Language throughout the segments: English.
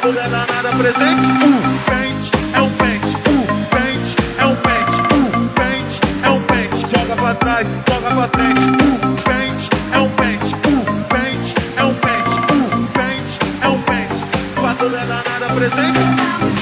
toda danada é presente. O pente é um pente, o pente é um pente, o pente é um pente. Joga pra trás, joga pra frente. O pente é um pente, o pente é um pente, o pente é um pente. Pra toda danada presente.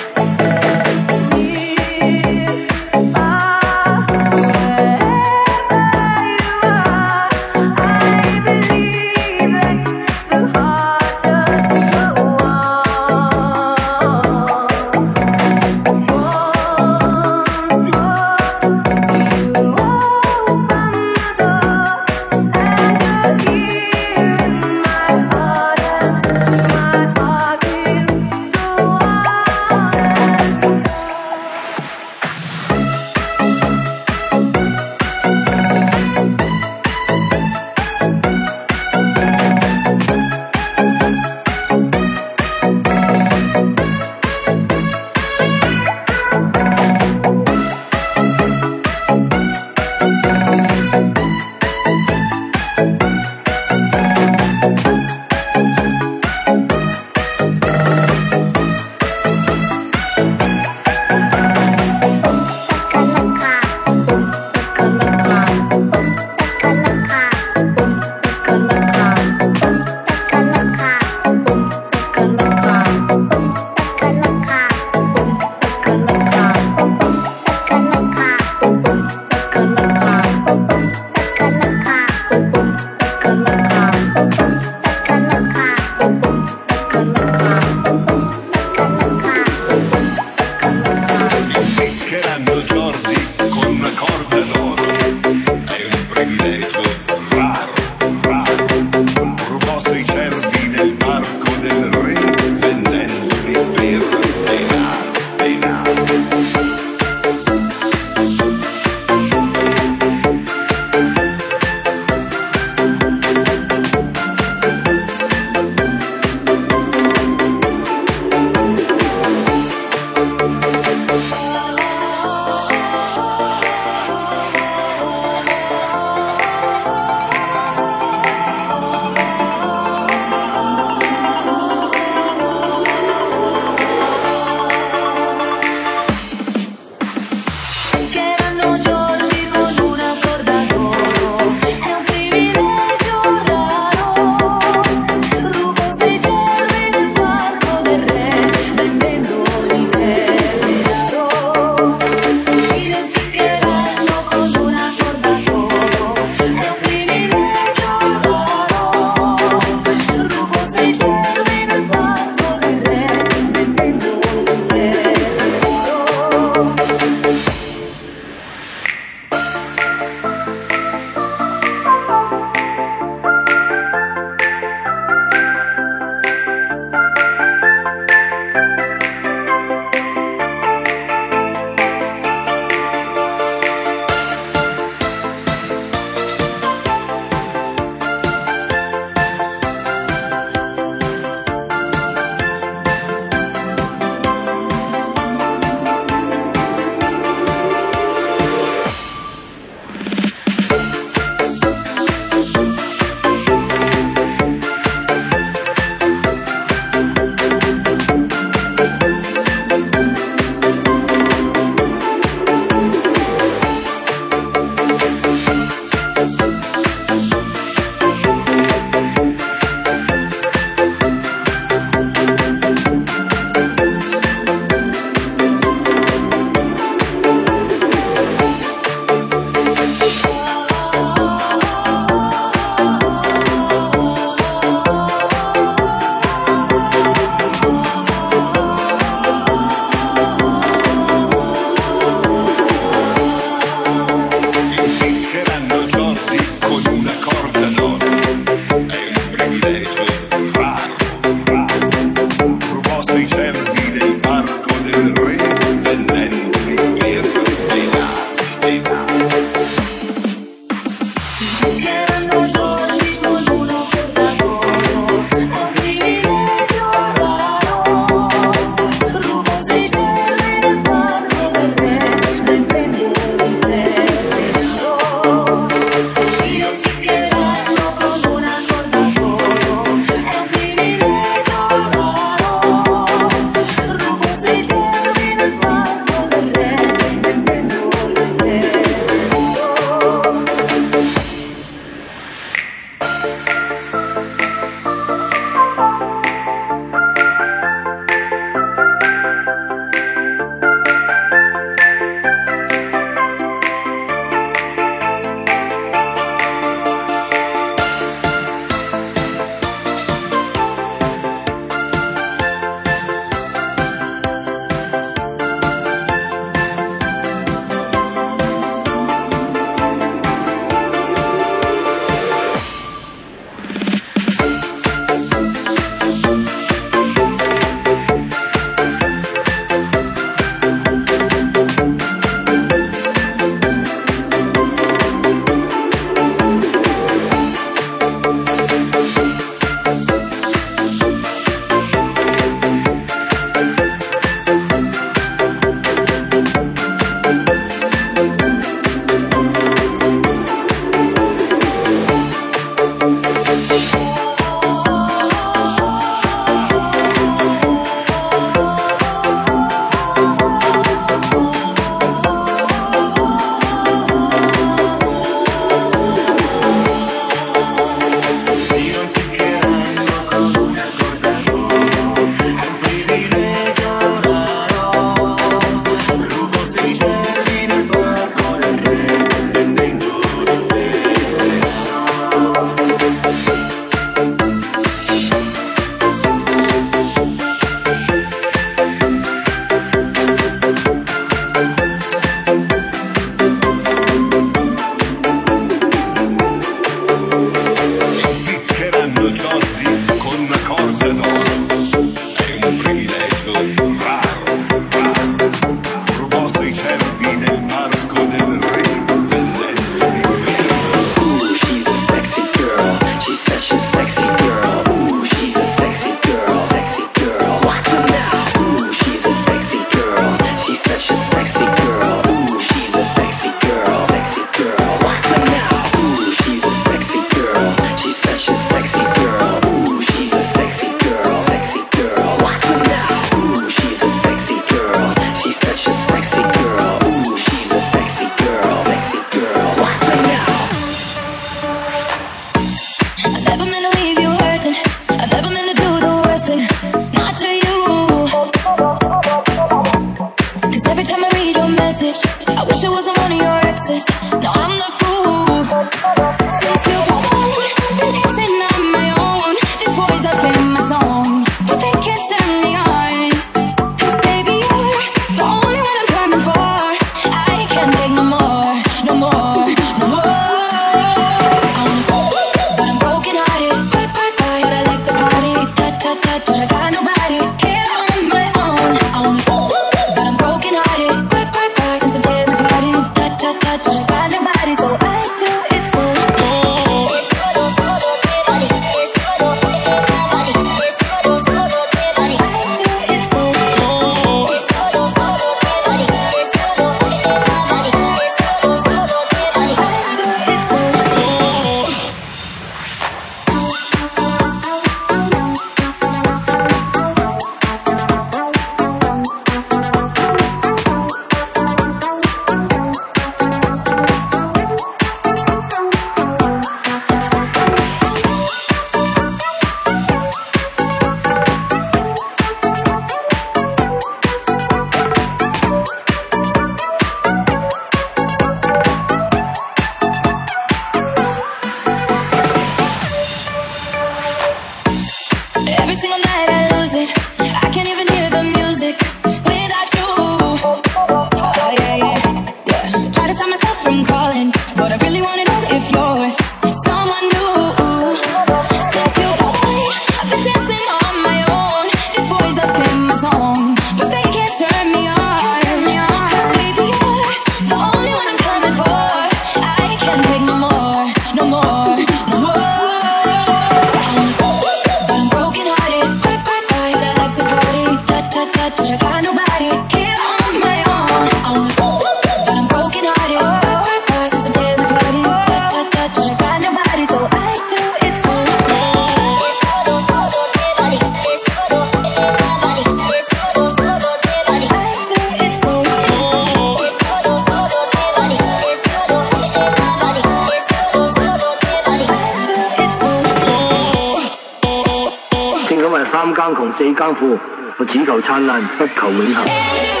功夫，我只求灿烂，不求永恒。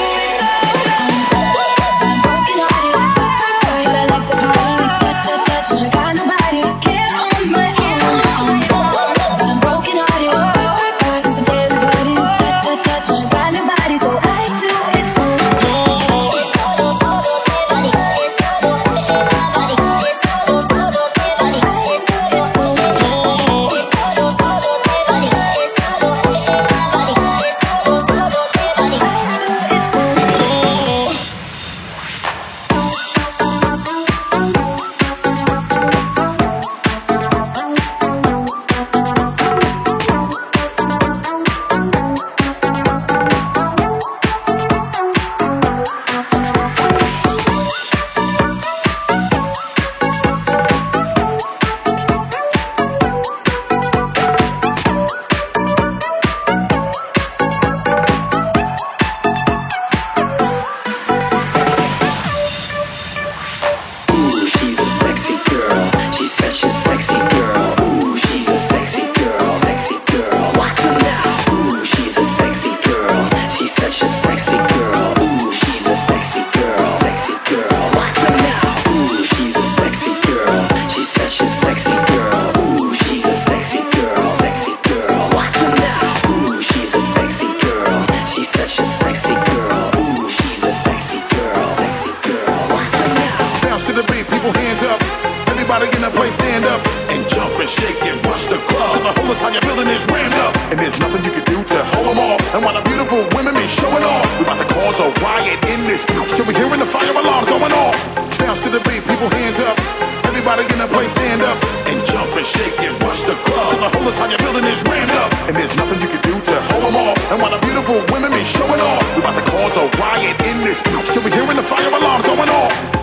beautiful women be showing off. We about to cause a riot in this bitch till we hearing the fire alarm going off.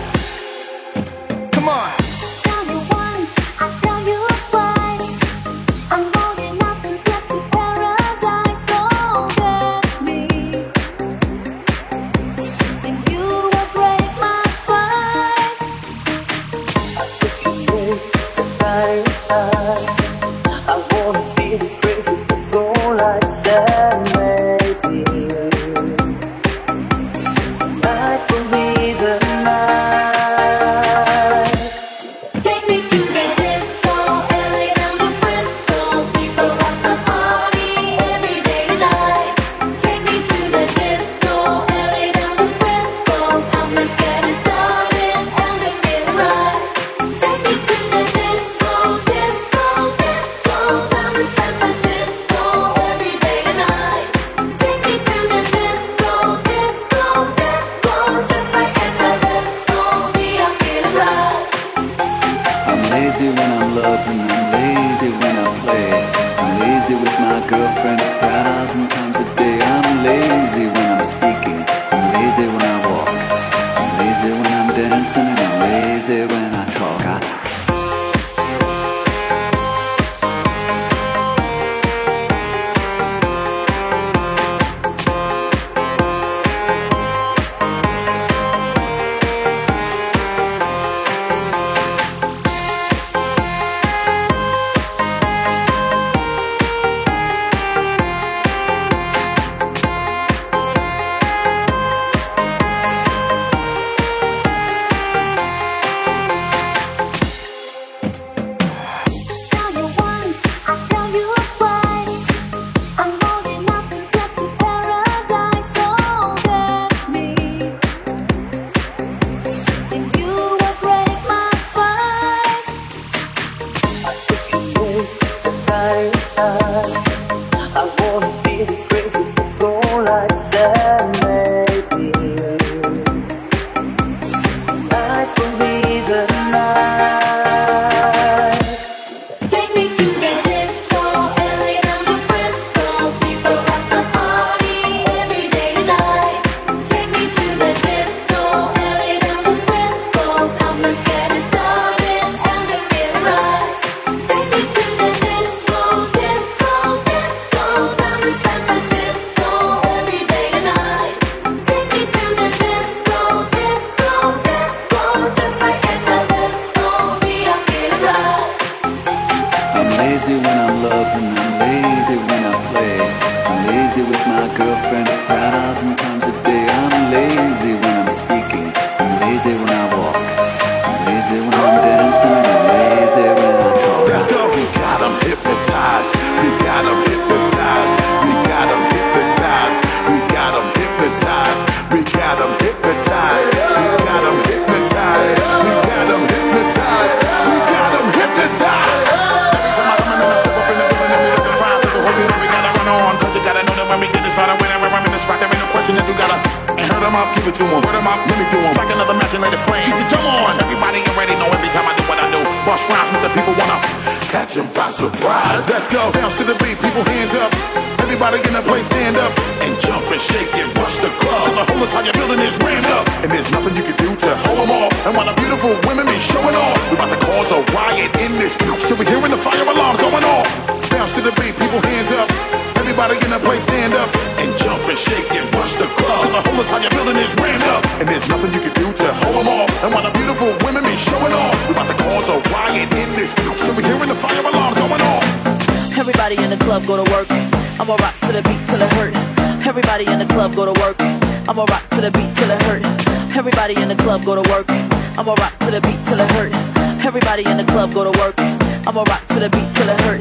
I'ma rock to the beat till it hurt.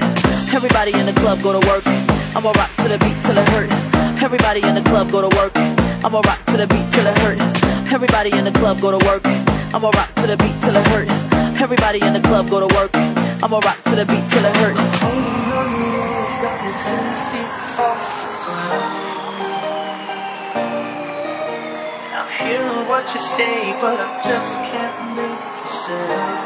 Everybody in the club go to work. I'ma rock to the beat till it hurt. Everybody in the club go to work. I'ma rock to the beat till it hurt. Everybody in the club go to work. I'ma rock to the beat till it hurt. Everybody in the club go to work. I'ma rock to the beat till it hurt. I'm hearing what you say, but I just can't make you say.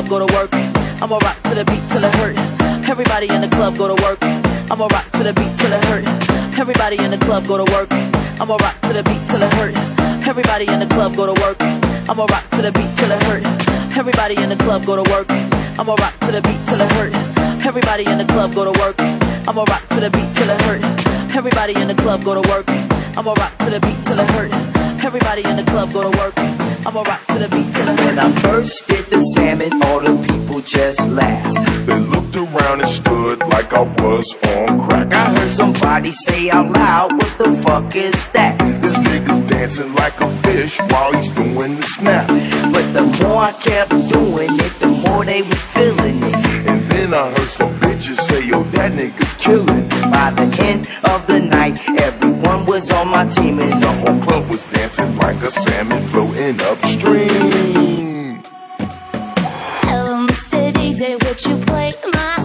club, go to work. I'ma rock to the beat till it hurt. Everybody in the club go to work. I'ma rock to the beat till it hurt. Everybody in the club go to work. I'ma rock to the beat till it hurt. Everybody in the club go to work. I'ma rock to the beat till it hurt. Everybody in the club go to work. I'ma rock to the beat till it hurt. Everybody in the club go to work. I'ma rock to the beat till it hurt. Everybody in the club go to work. I'ma rock to the beat till it hurt. Everybody in the club go to work. I'ma rock to the beat till it hurt. When I first the salmon, all the people just laughed. They looked around and stood like I was on crack. I heard somebody say out loud, what the fuck is that? This nigga's dancing like a fish while he's doing the snap. But the more I kept doing it, the more they were feeling it. And then I heard some bitches say, yo, that nigga's killing. By the end of the night, everyone was on my team and the whole club was dancing like a salmon floating upstream. What would you play my